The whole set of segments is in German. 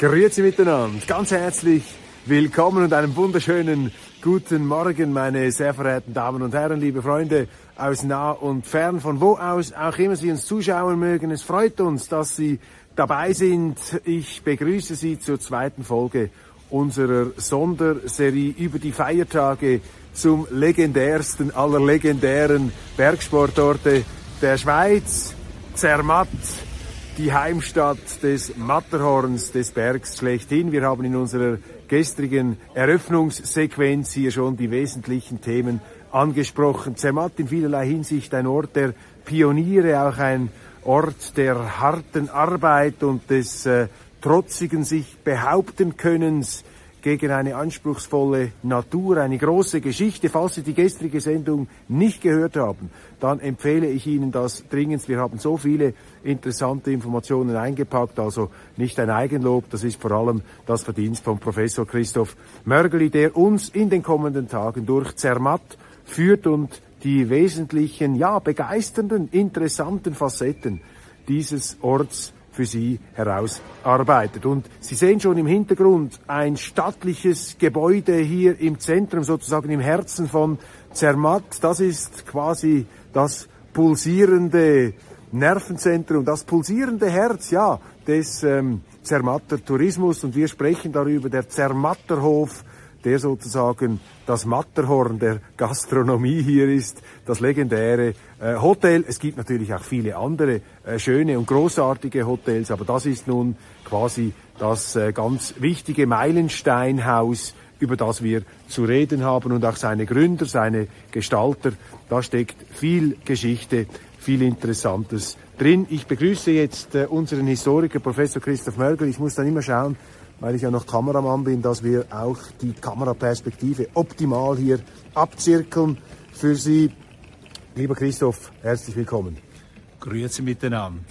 Grüezi miteinander, ganz herzlich willkommen und einen wunderschönen guten Morgen, meine sehr verehrten Damen und Herren, liebe Freunde aus nah und fern, von wo aus auch immer Sie uns zuschauen mögen. Es freut uns, dass Sie dabei sind. Ich begrüße Sie zur zweiten Folge unserer Sonderserie über die Feiertage zum legendärsten aller legendären Bergsportorte der Schweiz, Zermatt die Heimstadt des Matterhorns, des Bergs schlechthin. Wir haben in unserer gestrigen Eröffnungssequenz hier schon die wesentlichen Themen angesprochen. Zermatt in vielerlei Hinsicht ein Ort der Pioniere, auch ein Ort der harten Arbeit und des äh, trotzigen sich behaupten Könnens gegen eine anspruchsvolle Natur, eine große Geschichte. Falls Sie die gestrige Sendung nicht gehört haben, dann empfehle ich Ihnen das dringend. Wir haben so viele interessante Informationen eingepackt, also nicht ein Eigenlob, das ist vor allem das Verdienst von Professor Christoph Mörgeli, der uns in den kommenden Tagen durch Zermatt führt und die wesentlichen, ja, begeisternden, interessanten Facetten dieses Orts für Sie herausarbeitet. Und Sie sehen schon im Hintergrund ein stattliches Gebäude hier im Zentrum, sozusagen im Herzen von Zermatt. Das ist quasi das pulsierende Nervenzentrum, das pulsierende Herz, ja, des ähm, Zermatter Tourismus. Und wir sprechen darüber, der Zermatterhof, der sozusagen das Matterhorn der Gastronomie hier ist, das legendäre äh, Hotel. Es gibt natürlich auch viele andere äh, schöne und großartige Hotels, aber das ist nun quasi das äh, ganz wichtige Meilensteinhaus, über das wir zu reden haben und auch seine Gründer, seine Gestalter. Da steckt viel Geschichte, viel Interessantes drin. Ich begrüße jetzt äh, unseren Historiker Professor Christoph Mörgel. Ich muss dann immer schauen, weil ich ja noch Kameramann bin, dass wir auch die Kameraperspektive optimal hier abzirkeln für Sie. Lieber Christoph, herzlich willkommen. Grüezi miteinander.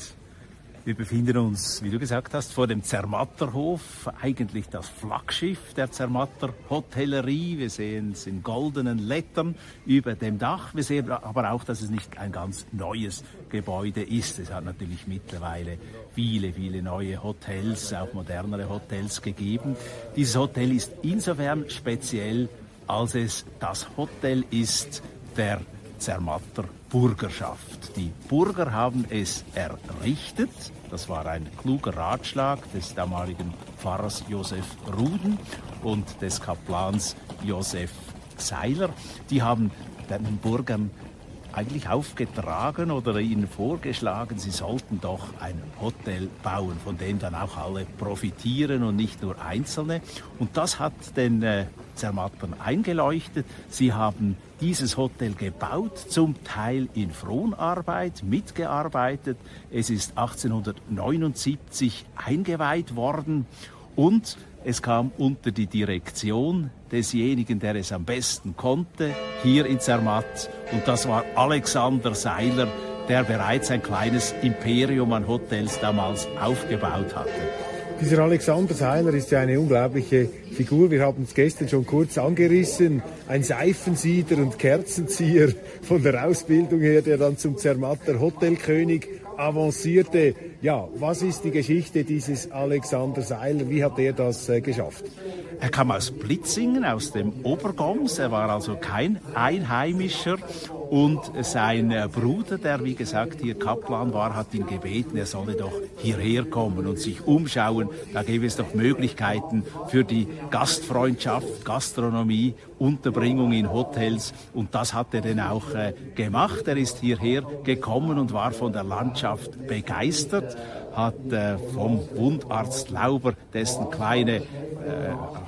Wir befinden uns, wie du gesagt hast, vor dem Zermatterhof, eigentlich das Flaggschiff der Zermatter Hotellerie. Wir sehen es in goldenen Lettern über dem Dach. Wir sehen aber auch, dass es nicht ein ganz neues Gebäude ist. Es hat natürlich mittlerweile viele, viele neue Hotels, auch modernere Hotels gegeben. Dieses Hotel ist insofern speziell, als es das Hotel ist der Zermatter Bürgerschaft. Die Bürger haben es errichtet. Das war ein kluger Ratschlag des damaligen Pfarrers Josef Ruden und des Kaplans Josef Seiler. Die haben den Bürgern eigentlich aufgetragen oder ihnen vorgeschlagen, sie sollten doch ein Hotel bauen, von dem dann auch alle profitieren und nicht nur Einzelne. Und das hat den äh, Zermattern eingeleuchtet. Sie haben dieses Hotel gebaut, zum Teil in Fronarbeit, mitgearbeitet. Es ist 1879 eingeweiht worden und es kam unter die Direktion desjenigen, der es am besten konnte, hier in Zermatt. Und das war Alexander Seiler, der bereits ein kleines Imperium an Hotels damals aufgebaut hatte. Dieser Alexander Seiler ist ja eine unglaubliche Figur. Wir haben es gestern schon kurz angerissen. Ein Seifensieder und Kerzenzieher von der Ausbildung her, der dann zum Zermatter Hotelkönig avancierte. Ja, was ist die Geschichte dieses Alexander Seiler? Wie hat er das äh, geschafft? Er kam aus Blitzingen, aus dem Obergoms. Er war also kein Einheimischer. Und sein Bruder, der wie gesagt hier Kaplan war, hat ihn gebeten, er solle doch hierher kommen und sich umschauen. Da gäbe es doch Möglichkeiten für die Gastfreundschaft, Gastronomie, Unterbringung in Hotels. Und das hat er dann auch äh, gemacht. Er ist hierher gekommen und war von der Landschaft begeistert hat äh, vom Wundarzt Lauber dessen kleine äh,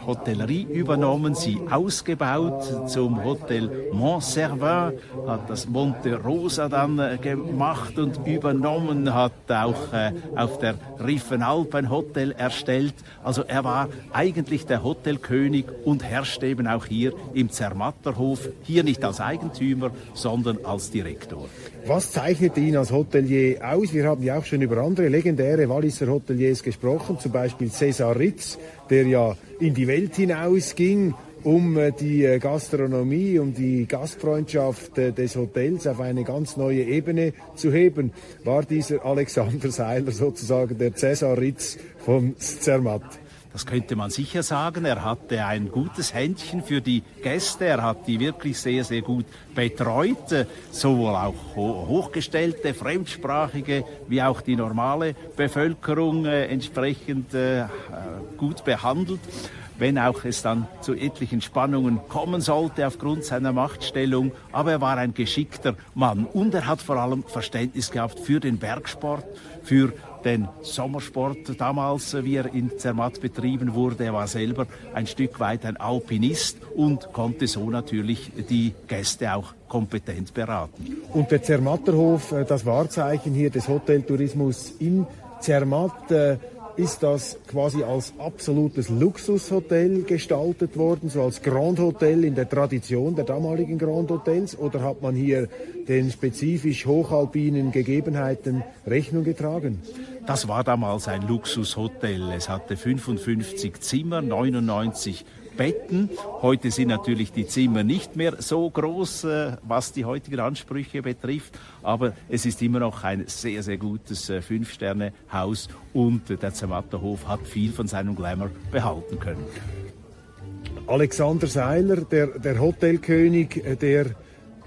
Hotellerie übernommen, sie ausgebaut zum Hotel Montservin, hat das Monte Rosa dann äh, gemacht und übernommen, hat auch äh, auf der Riffenalp ein Hotel erstellt. Also er war eigentlich der Hotelkönig und herrschte eben auch hier im Zermatterhof, hier nicht als Eigentümer, sondern als Direktor. Was zeichnete ihn als Hotelier aus? Wir haben ja auch schon über andere legendäre Walliser Hoteliers gesprochen, zum Beispiel César Ritz, der ja in die Welt hinausging, um äh, die äh, Gastronomie, um die Gastfreundschaft äh, des Hotels auf eine ganz neue Ebene zu heben, war dieser Alexander Seiler sozusagen der César Ritz von Zermatt. Das könnte man sicher sagen. Er hatte ein gutes Händchen für die Gäste. Er hat die wirklich sehr, sehr gut betreut. Sowohl auch hochgestellte, fremdsprachige, wie auch die normale Bevölkerung äh, entsprechend äh, gut behandelt wenn auch es dann zu etlichen Spannungen kommen sollte aufgrund seiner Machtstellung. Aber er war ein geschickter Mann und er hat vor allem Verständnis gehabt für den Bergsport, für den Sommersport damals, wie er in Zermatt betrieben wurde. Er war selber ein Stück weit ein Alpinist und konnte so natürlich die Gäste auch kompetent beraten. Und der Zermatterhof, äh, das Wahrzeichen hier des Hoteltourismus in Zermatt, äh, ist das quasi als absolutes Luxushotel gestaltet worden, so als Grand Hotel in der Tradition der damaligen Grand Hotels? Oder hat man hier den spezifisch hochalpinen Gegebenheiten Rechnung getragen? Das war damals ein Luxushotel. Es hatte 55 Zimmer, 99 Betten. Heute sind natürlich die Zimmer nicht mehr so groß, äh, was die heutigen Ansprüche betrifft, aber es ist immer noch ein sehr, sehr gutes äh, Fünf-Sterne-Haus und der Zermatterhof hat viel von seinem Glamour behalten können. Alexander Seiler, der, der Hotelkönig, äh, der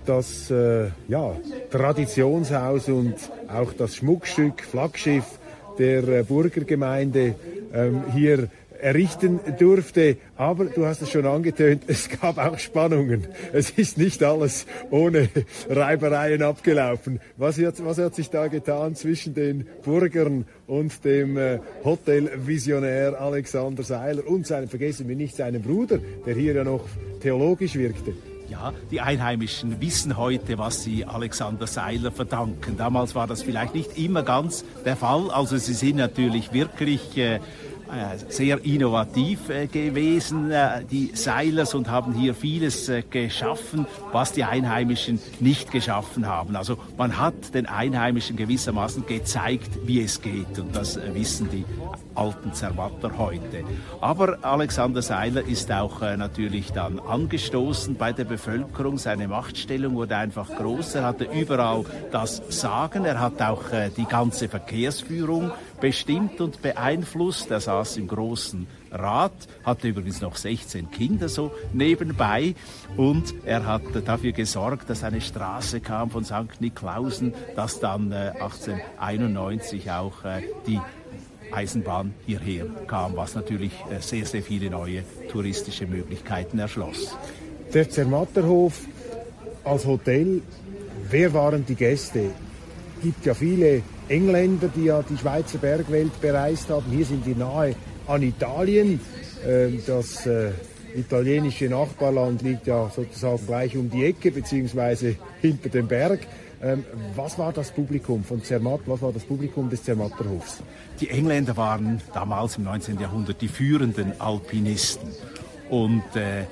das äh, ja, Traditionshaus und auch das Schmuckstück, Flaggschiff der äh, Burgergemeinde ähm, hier errichten durfte. Aber du hast es schon angetönt, es gab auch Spannungen. Es ist nicht alles ohne Reibereien abgelaufen. Was hat, was hat sich da getan zwischen den Burgern und dem äh, Hotelvisionär Alexander Seiler und seinem, vergessen wir nicht, seinem Bruder, der hier ja noch theologisch wirkte? Ja, die Einheimischen wissen heute, was sie Alexander Seiler verdanken. Damals war das vielleicht nicht immer ganz der Fall. Also sie sind natürlich wirklich äh, sehr innovativ äh, gewesen, äh, die Seilers, und haben hier vieles geschaffen, was die Einheimischen nicht geschaffen haben. Also man hat den Einheimischen gewissermaßen gezeigt, wie es geht. Und das wissen die alten Zermatter heute. Aber Alexander Seiler ist auch natürlich dann angestoßen bei der Bevölkerung. Seine Machtstellung wurde einfach groß. Er hatte überall das Sagen. Er hat auch die ganze Verkehrsführung bestimmt und beeinflusst. Er saß im großen Rat, hatte übrigens noch 16 Kinder so nebenbei und er hat dafür gesorgt, dass eine Straße kam von St. Niklausen, dass dann äh, 1891 auch äh, die Eisenbahn hierher kam, was natürlich äh, sehr, sehr viele neue touristische Möglichkeiten erschloss. Der Zermatterhof als Hotel, wer waren die Gäste? gibt ja viele Engländer, die ja die Schweizer Bergwelt bereist haben. Hier sind wir nahe an Italien. Ähm, das äh, italienische Nachbarland liegt ja sozusagen gleich um die Ecke, beziehungsweise hinter dem Berg. Ähm, was war das Publikum von Zermatt? Was war das Publikum des Zermatterhofs? Die Engländer waren damals im 19. Jahrhundert die führenden Alpinisten. Und äh,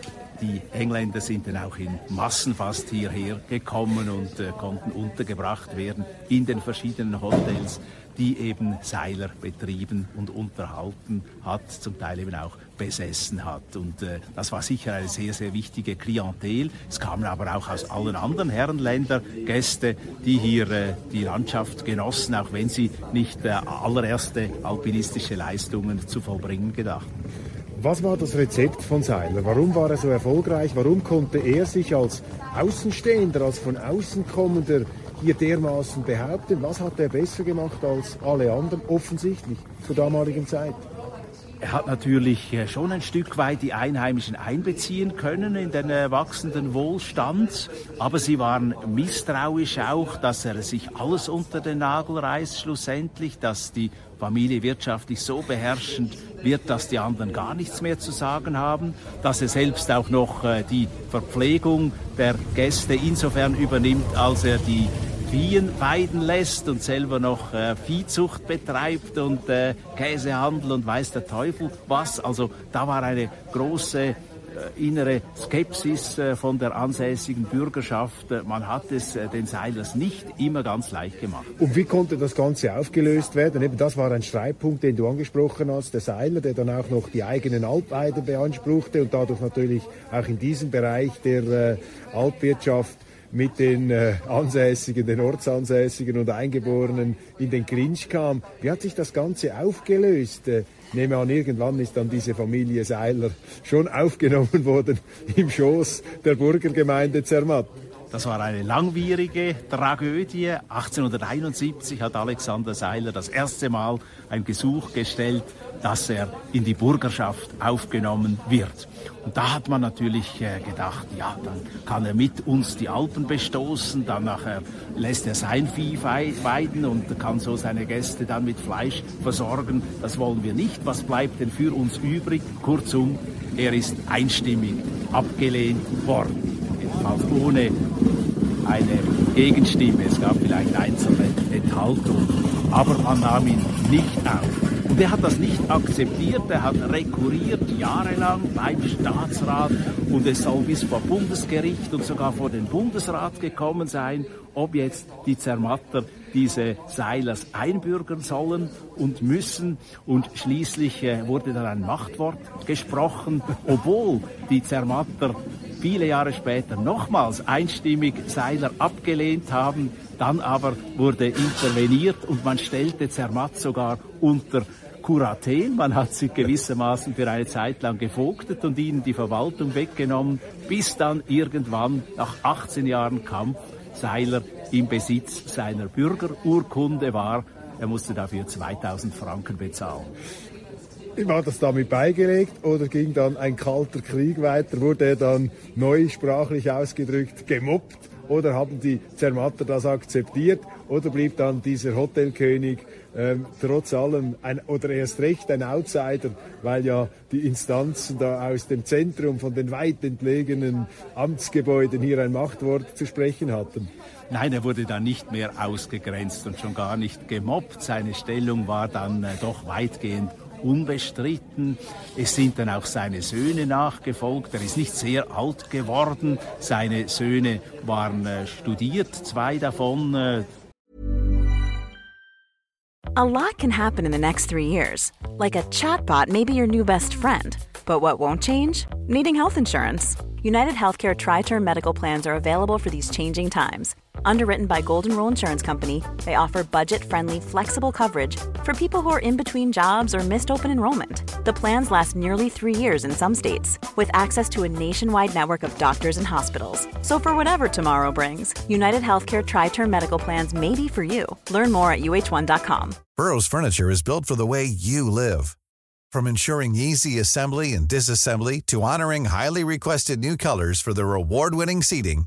die Engländer sind dann auch in Massen fast hierher gekommen und äh, konnten untergebracht werden in den verschiedenen Hotels, die eben Seiler betrieben und unterhalten hat, zum Teil eben auch besessen hat. Und äh, das war sicher eine sehr, sehr wichtige Klientel. Es kamen aber auch aus allen anderen Herrenländern Gäste, die hier äh, die Landschaft genossen, auch wenn sie nicht äh, allererste alpinistische Leistungen zu vollbringen gedachten. Was war das Rezept von Seiler? Warum war er so erfolgreich? Warum konnte er sich als Außenstehender, als von außen kommender hier dermaßen behaupten? Was hat er besser gemacht als alle anderen, offensichtlich zur damaligen Zeit? Er hat natürlich äh, schon ein Stück weit die Einheimischen einbeziehen können in den äh, wachsenden Wohlstand, aber sie waren misstrauisch auch, dass er sich alles unter den Nagel reißt schlussendlich, dass die Familie wirtschaftlich so beherrschend wird, dass die anderen gar nichts mehr zu sagen haben, dass er selbst auch noch äh, die Verpflegung der Gäste insofern übernimmt, als er die Viehen weiden lässt und selber noch äh, Viehzucht betreibt und äh, Käsehandel und weiß der Teufel was. Also da war eine große äh, innere Skepsis äh, von der ansässigen Bürgerschaft. Äh, man hat es den Seilers nicht immer ganz leicht gemacht. Und wie konnte das Ganze aufgelöst werden? Eben das war ein Streitpunkt, den du angesprochen hast, der Seiler, der dann auch noch die eigenen Alpweiden beanspruchte und dadurch natürlich auch in diesem Bereich der Alpwirtschaft mit den äh, Ansässigen, den Ortsansässigen und Eingeborenen in den Clinch kam. Wie hat sich das Ganze aufgelöst? Äh, nehme an, irgendwann ist dann diese Familie Seiler schon aufgenommen worden im Schoß der Burgergemeinde Zermatt. Das war eine langwierige Tragödie. 1871 hat Alexander Seiler das erste Mal ein Gesuch gestellt, dass er in die Bürgerschaft aufgenommen wird. Und da hat man natürlich äh, gedacht, ja, dann kann er mit uns die Alpen bestoßen, dann nachher lässt er sein Vieh weiden und kann so seine Gäste dann mit Fleisch versorgen. Das wollen wir nicht. Was bleibt denn für uns übrig? Kurzum, er ist einstimmig abgelehnt worden jedenfalls ohne eine Gegenstimme. Es gab vielleicht einzelne Enthaltungen, aber man nahm ihn nicht auf. Und er hat das nicht akzeptiert, er hat rekurriert jahrelang beim Staatsrat und es soll bis vor Bundesgericht und sogar vor den Bundesrat gekommen sein, ob jetzt die Zermatter diese Seilers einbürgern sollen und müssen. Und schließlich äh, wurde dann ein Machtwort gesprochen, obwohl die Zermatter viele Jahre später nochmals einstimmig Seiler abgelehnt haben. Dann aber wurde interveniert und man stellte Zermatt sogar unter Kuratel. Man hat sie gewissermaßen für eine Zeit lang gevogtet und ihnen die Verwaltung weggenommen, bis dann irgendwann nach 18 Jahren Kampf Seiler im Besitz seiner Bürgerurkunde war. Er musste dafür 2000 Franken bezahlen. War das damit beigelegt oder ging dann ein kalter Krieg weiter? Wurde er dann neu sprachlich ausgedrückt gemobbt oder haben die Zermatter das akzeptiert oder blieb dann dieser Hotelkönig ähm, trotz allem ein, oder erst recht ein Outsider, weil ja die Instanzen da aus dem Zentrum von den weit entlegenen Amtsgebäuden hier ein Machtwort zu sprechen hatten? Nein, er wurde dann nicht mehr ausgegrenzt und schon gar nicht gemobbt. Seine Stellung war dann äh, doch weitgehend unbestritten. Es sind dann auch seine Söhne nachgefolgt. Er ist nicht sehr alt geworden. Seine Söhne waren äh, studiert, zwei davon. Äh a lot can happen in the next three years. Like a chatbot may be your new best friend. But what won't change? Needing health insurance. United Healthcare Tri Term Medical Plans are available for these changing times Underwritten by Golden Rule Insurance Company, they offer budget-friendly, flexible coverage for people who are in between jobs or missed open enrollment. The plans last nearly three years in some states, with access to a nationwide network of doctors and hospitals. So for whatever tomorrow brings, United Healthcare Tri-Term Medical Plans may be for you. Learn more at uh1.com. Burrow's furniture is built for the way you live. From ensuring easy assembly and disassembly to honoring highly requested new colors for their award-winning seating,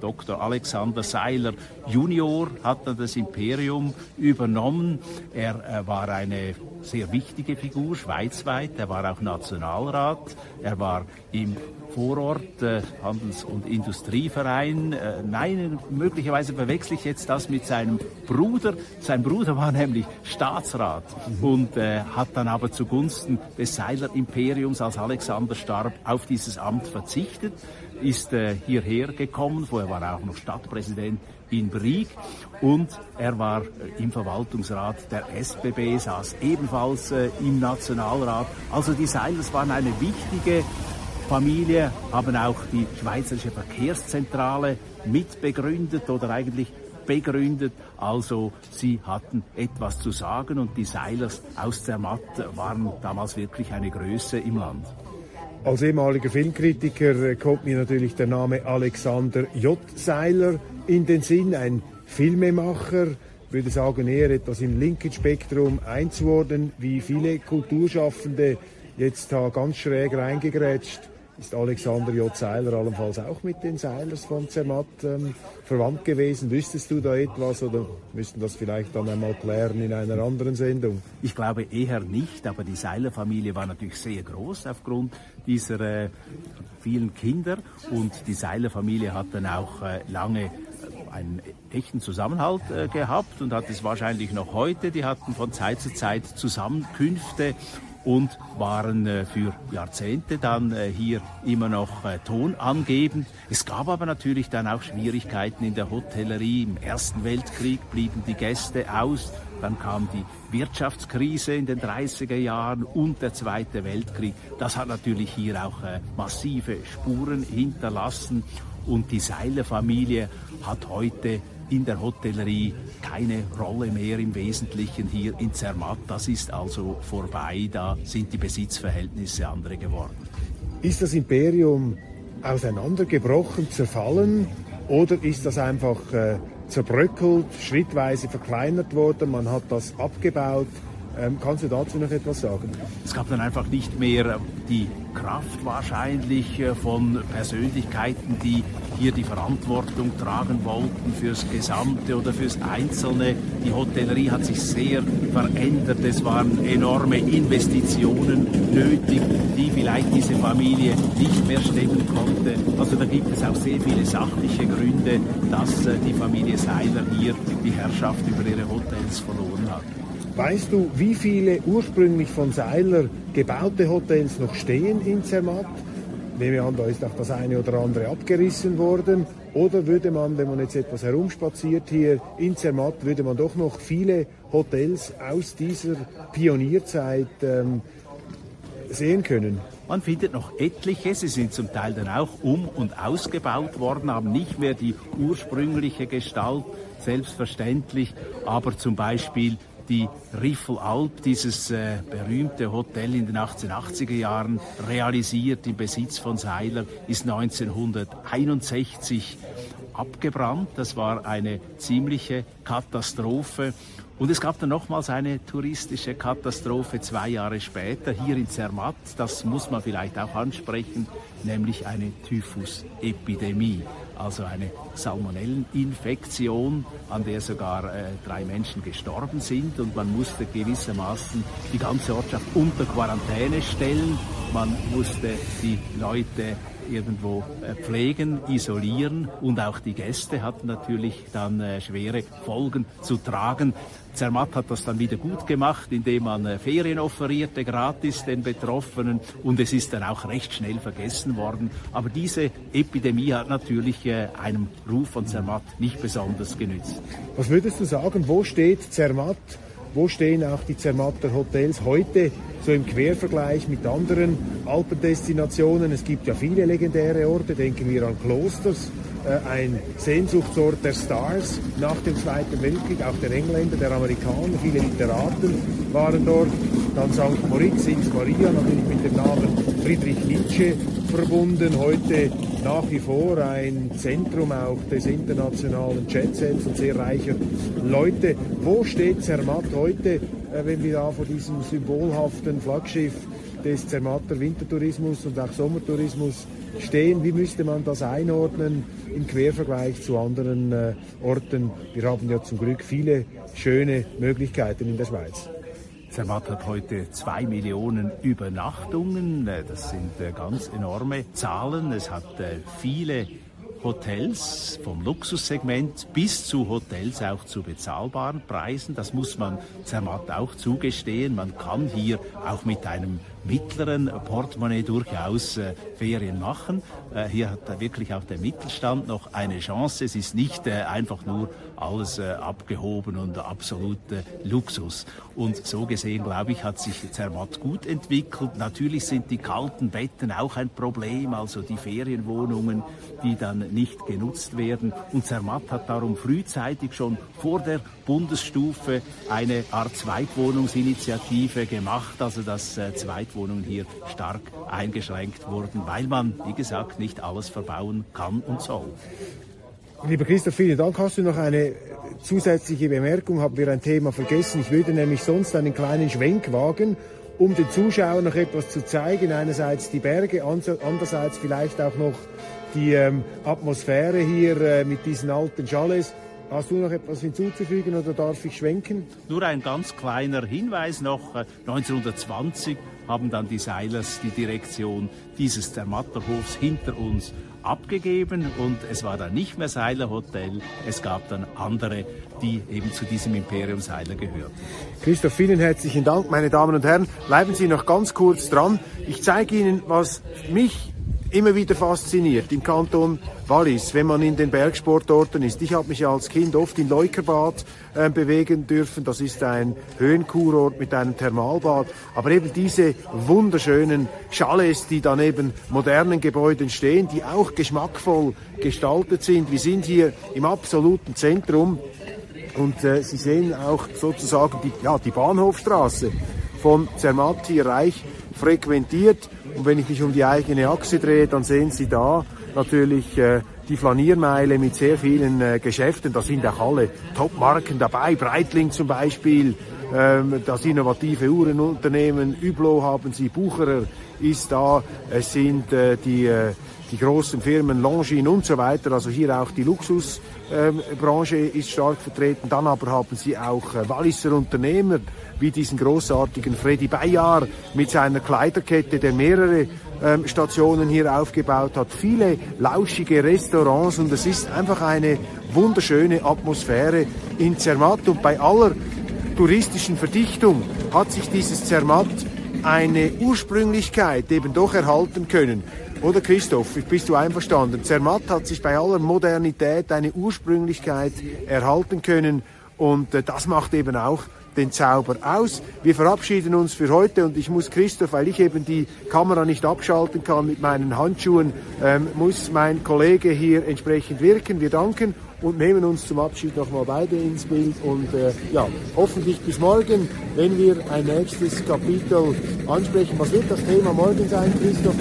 Dr. Alexander Seiler Junior hat dann das Imperium übernommen. Er äh, war eine sehr wichtige Figur schweizweit. Er war auch Nationalrat. Er war im Vorort äh, Handels- und Industrieverein. Äh, nein, möglicherweise verwechsel ich jetzt das mit seinem Bruder. Sein Bruder war nämlich Staatsrat mhm. und äh, hat dann aber zugunsten des Seiler Imperiums, als Alexander starb, auf dieses Amt verzichtet ist äh, hierher gekommen. Vorher war er auch noch Stadtpräsident in Brieg und er war äh, im Verwaltungsrat der SBB, saß ebenfalls äh, im Nationalrat. Also die Seilers waren eine wichtige Familie haben auch die Schweizerische Verkehrszentrale mitbegründet oder eigentlich begründet. Also sie hatten etwas zu sagen und die Seilers aus Zermatt waren damals wirklich eine Größe im Land. Als ehemaliger Filmkritiker kommt mir natürlich der Name Alexander J. Seiler in den Sinn, ein Filmemacher, würde sagen eher etwas im linken Spektrum einzuordnen, wie viele Kulturschaffende jetzt da ganz schräg reingegrätscht ist Alexander J. Seiler allenfalls auch mit den Seilers von Zermatt ähm, verwandt gewesen? Wüsstest du da etwas oder müssten das vielleicht dann einmal klären in einer anderen Sendung? Ich glaube eher nicht, aber die Seiler-Familie war natürlich sehr groß aufgrund dieser äh, vielen Kinder und die Seiler-Familie hat dann auch äh, lange einen echten Zusammenhalt äh, gehabt und hat es wahrscheinlich noch heute. Die hatten von Zeit zu Zeit Zusammenkünfte und waren äh, für Jahrzehnte dann äh, hier immer noch äh, tonangebend. Es gab aber natürlich dann auch Schwierigkeiten in der Hotellerie. Im Ersten Weltkrieg blieben die Gäste aus. Dann kam die Wirtschaftskrise in den 30er Jahren und der Zweite Weltkrieg. Das hat natürlich hier auch massive Spuren hinterlassen. Und die Seiler-Familie hat heute in der Hotellerie keine Rolle mehr im Wesentlichen hier in Zermatt. Das ist also vorbei, da sind die Besitzverhältnisse andere geworden. Ist das Imperium auseinandergebrochen, zerfallen oder ist das einfach äh, zerbröckelt, schrittweise verkleinert worden, man hat das abgebaut? Ähm, kannst du dazu noch etwas sagen? Es gab dann einfach nicht mehr die Kraft wahrscheinlich äh, von Persönlichkeiten, die hier die Verantwortung tragen wollten fürs Gesamte oder fürs Einzelne. Die Hotellerie hat sich sehr verändert. Es waren enorme Investitionen nötig, die vielleicht diese Familie nicht mehr stemmen konnte. Also da gibt es auch sehr viele sachliche Gründe, dass äh, die Familie Seiler hier die Herrschaft über ihre Hotels verloren hat. Weißt du, wie viele ursprünglich von Seiler gebaute Hotels noch stehen in Zermatt? Nehme an, da ist auch das eine oder andere abgerissen worden. Oder würde man, wenn man jetzt etwas herumspaziert hier in Zermatt, würde man doch noch viele Hotels aus dieser Pionierzeit ähm, sehen können? Man findet noch etliche, sie sind zum Teil dann auch um- und ausgebaut worden, haben nicht mehr die ursprüngliche Gestalt, selbstverständlich, aber zum Beispiel die Riffelalp, dieses äh, berühmte Hotel in den 1880er Jahren, realisiert im Besitz von Seiler, ist 1961 abgebrannt. Das war eine ziemliche Katastrophe. Und es gab dann nochmals eine touristische Katastrophe zwei Jahre später hier in Zermatt. Das muss man vielleicht auch ansprechen, nämlich eine Typhus-Epidemie also eine Salmonelleninfektion, an der sogar äh, drei Menschen gestorben sind und man musste gewissermaßen die ganze Ortschaft unter Quarantäne stellen. Man musste die Leute irgendwo äh, pflegen, isolieren und auch die Gäste hatten natürlich dann äh, schwere Folgen zu tragen. Zermatt hat das dann wieder gut gemacht, indem man äh, Ferien offerierte, gratis den Betroffenen und es ist dann auch recht schnell vergessen worden. Aber diese Epidemie hat natürlich einem Ruf von Zermatt nicht besonders genützt. Was würdest du sagen, wo steht Zermatt wo stehen auch die Zermatter Hotels heute so im Quervergleich mit anderen Alpendestinationen? Es gibt ja viele legendäre Orte, denken wir an Klosters, äh, ein Sehnsuchtsort der Stars nach dem Zweiten Weltkrieg, auch der Engländer, der Amerikaner, viele Literaten waren dort. Dann St. Moritz, Ins Maria, natürlich mit dem Namen Friedrich Nietzsche verbunden, heute nach wie vor ein Zentrum auch des internationalen Jetsets und sehr reicher Leute. Wo steht Zermatt heute, äh, wenn wir da vor diesem symbolhaften Flaggschiff des Zermatter Wintertourismus und auch Sommertourismus stehen? Wie müsste man das einordnen im Quervergleich zu anderen äh, Orten? Wir haben ja zum Glück viele schöne Möglichkeiten in der Schweiz. Zermatt hat heute zwei Millionen Übernachtungen. Äh, das sind äh, ganz enorme Zahlen. Es hat äh, viele Hotels vom Luxussegment bis zu Hotels auch zu bezahlbaren Preisen. Das muss man Zermatt auch zugestehen. Man kann hier auch mit einem mittleren Portemonnaie durchaus äh, Ferien machen. Äh, hier hat wirklich auch der Mittelstand noch eine Chance. Es ist nicht äh, einfach nur alles äh, abgehoben und absolute Luxus. Und so gesehen, glaube ich, hat sich Zermatt gut entwickelt. Natürlich sind die kalten Betten auch ein Problem, also die Ferienwohnungen, die dann nicht genutzt werden. Und Zermatt hat darum frühzeitig schon vor der Bundesstufe eine Art Zweitwohnungsinitiative gemacht, also dass äh, Zweitwohnungen hier stark eingeschränkt wurden, weil man, wie gesagt, nicht alles verbauen kann und soll. Lieber Christoph, vielen Dank. Hast du noch eine zusätzliche Bemerkung? Haben wir ein Thema vergessen? Ich würde nämlich sonst einen kleinen Schwenk wagen, um den Zuschauern noch etwas zu zeigen. Einerseits die Berge, andererseits vielleicht auch noch die ähm, Atmosphäre hier äh, mit diesen alten Chalets. Hast du noch etwas hinzuzufügen oder darf ich schwenken? Nur ein ganz kleiner Hinweis noch. 1920 äh, haben dann die Seilers die Direktion dieses Zermatterhofs hinter uns abgegeben und es war dann nicht mehr Seiler Hotel. Es gab dann andere, die eben zu diesem Imperium Seiler gehörten. Christoph, vielen herzlichen Dank, meine Damen und Herren. Bleiben Sie noch ganz kurz dran. Ich zeige Ihnen, was mich immer wieder fasziniert im Kanton Wallis, wenn man in den Bergsportorten ist. Ich habe mich als Kind oft in Leukerbad äh, bewegen dürfen. Das ist ein Höhenkurort mit einem Thermalbad. Aber eben diese wunderschönen Chalets, die dann eben modernen Gebäuden stehen, die auch geschmackvoll gestaltet sind. Wir sind hier im absoluten Zentrum und äh, Sie sehen auch sozusagen die, ja, die Bahnhofstraße von Zermatt hier reich frequentiert. Und wenn ich mich um die eigene Achse drehe, dann sehen Sie da natürlich äh, die Flaniermeile mit sehr vielen äh, Geschäften. Da sind auch alle Top-Marken dabei. Breitling zum Beispiel, ähm, das innovative Uhrenunternehmen. Üblo haben Sie, Bucherer ist da. Es sind äh, die, äh, die großen Firmen Longines und so weiter. Also hier auch die Luxusbranche ähm, ist stark vertreten. Dann aber haben Sie auch äh, Walliser Unternehmer wie diesen großartigen Freddy Bayard mit seiner Kleiderkette, der mehrere ähm, Stationen hier aufgebaut hat, viele lauschige Restaurants und es ist einfach eine wunderschöne Atmosphäre in Zermatt und bei aller touristischen Verdichtung hat sich dieses Zermatt eine Ursprünglichkeit eben doch erhalten können. Oder Christoph, bist du einverstanden? Zermatt hat sich bei aller Modernität eine Ursprünglichkeit erhalten können und äh, das macht eben auch den Zauber aus. Wir verabschieden uns für heute und ich muss Christoph, weil ich eben die Kamera nicht abschalten kann mit meinen Handschuhen, ähm, muss mein Kollege hier entsprechend wirken. Wir danken und nehmen uns zum Abschied nochmal beide ins Bild und äh, ja, hoffentlich bis morgen, wenn wir ein nächstes Kapitel ansprechen. Was wird das Thema morgen sein, Christoph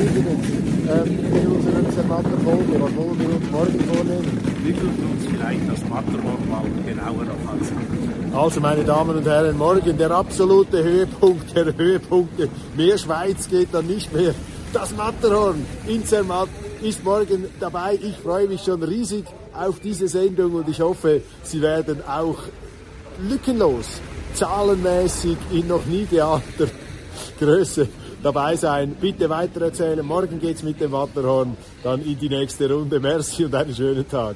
ähm, in unserer Zermatter-Folge? Was wollen wir uns morgen vornehmen? Wir würden uns vielleicht das Matterhorn mal genauer noch ansehen. Also meine Damen und Herren, morgen der absolute Höhepunkt der Höhepunkte. Mehr Schweiz geht dann nicht mehr. Das Matterhorn in Zermatt ist morgen dabei. Ich freue mich schon riesig auf diese Sendung und ich hoffe, Sie werden auch lückenlos, zahlenmäßig in noch nie geahnter Größe dabei sein. Bitte weitererzählen. Morgen geht's mit dem Matterhorn dann in die nächste Runde. Merci und einen schönen Tag.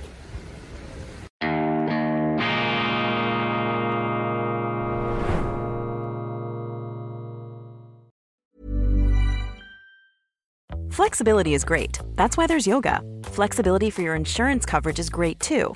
Flexibility is great. That's why there's yoga. Flexibility for your insurance coverage is great too.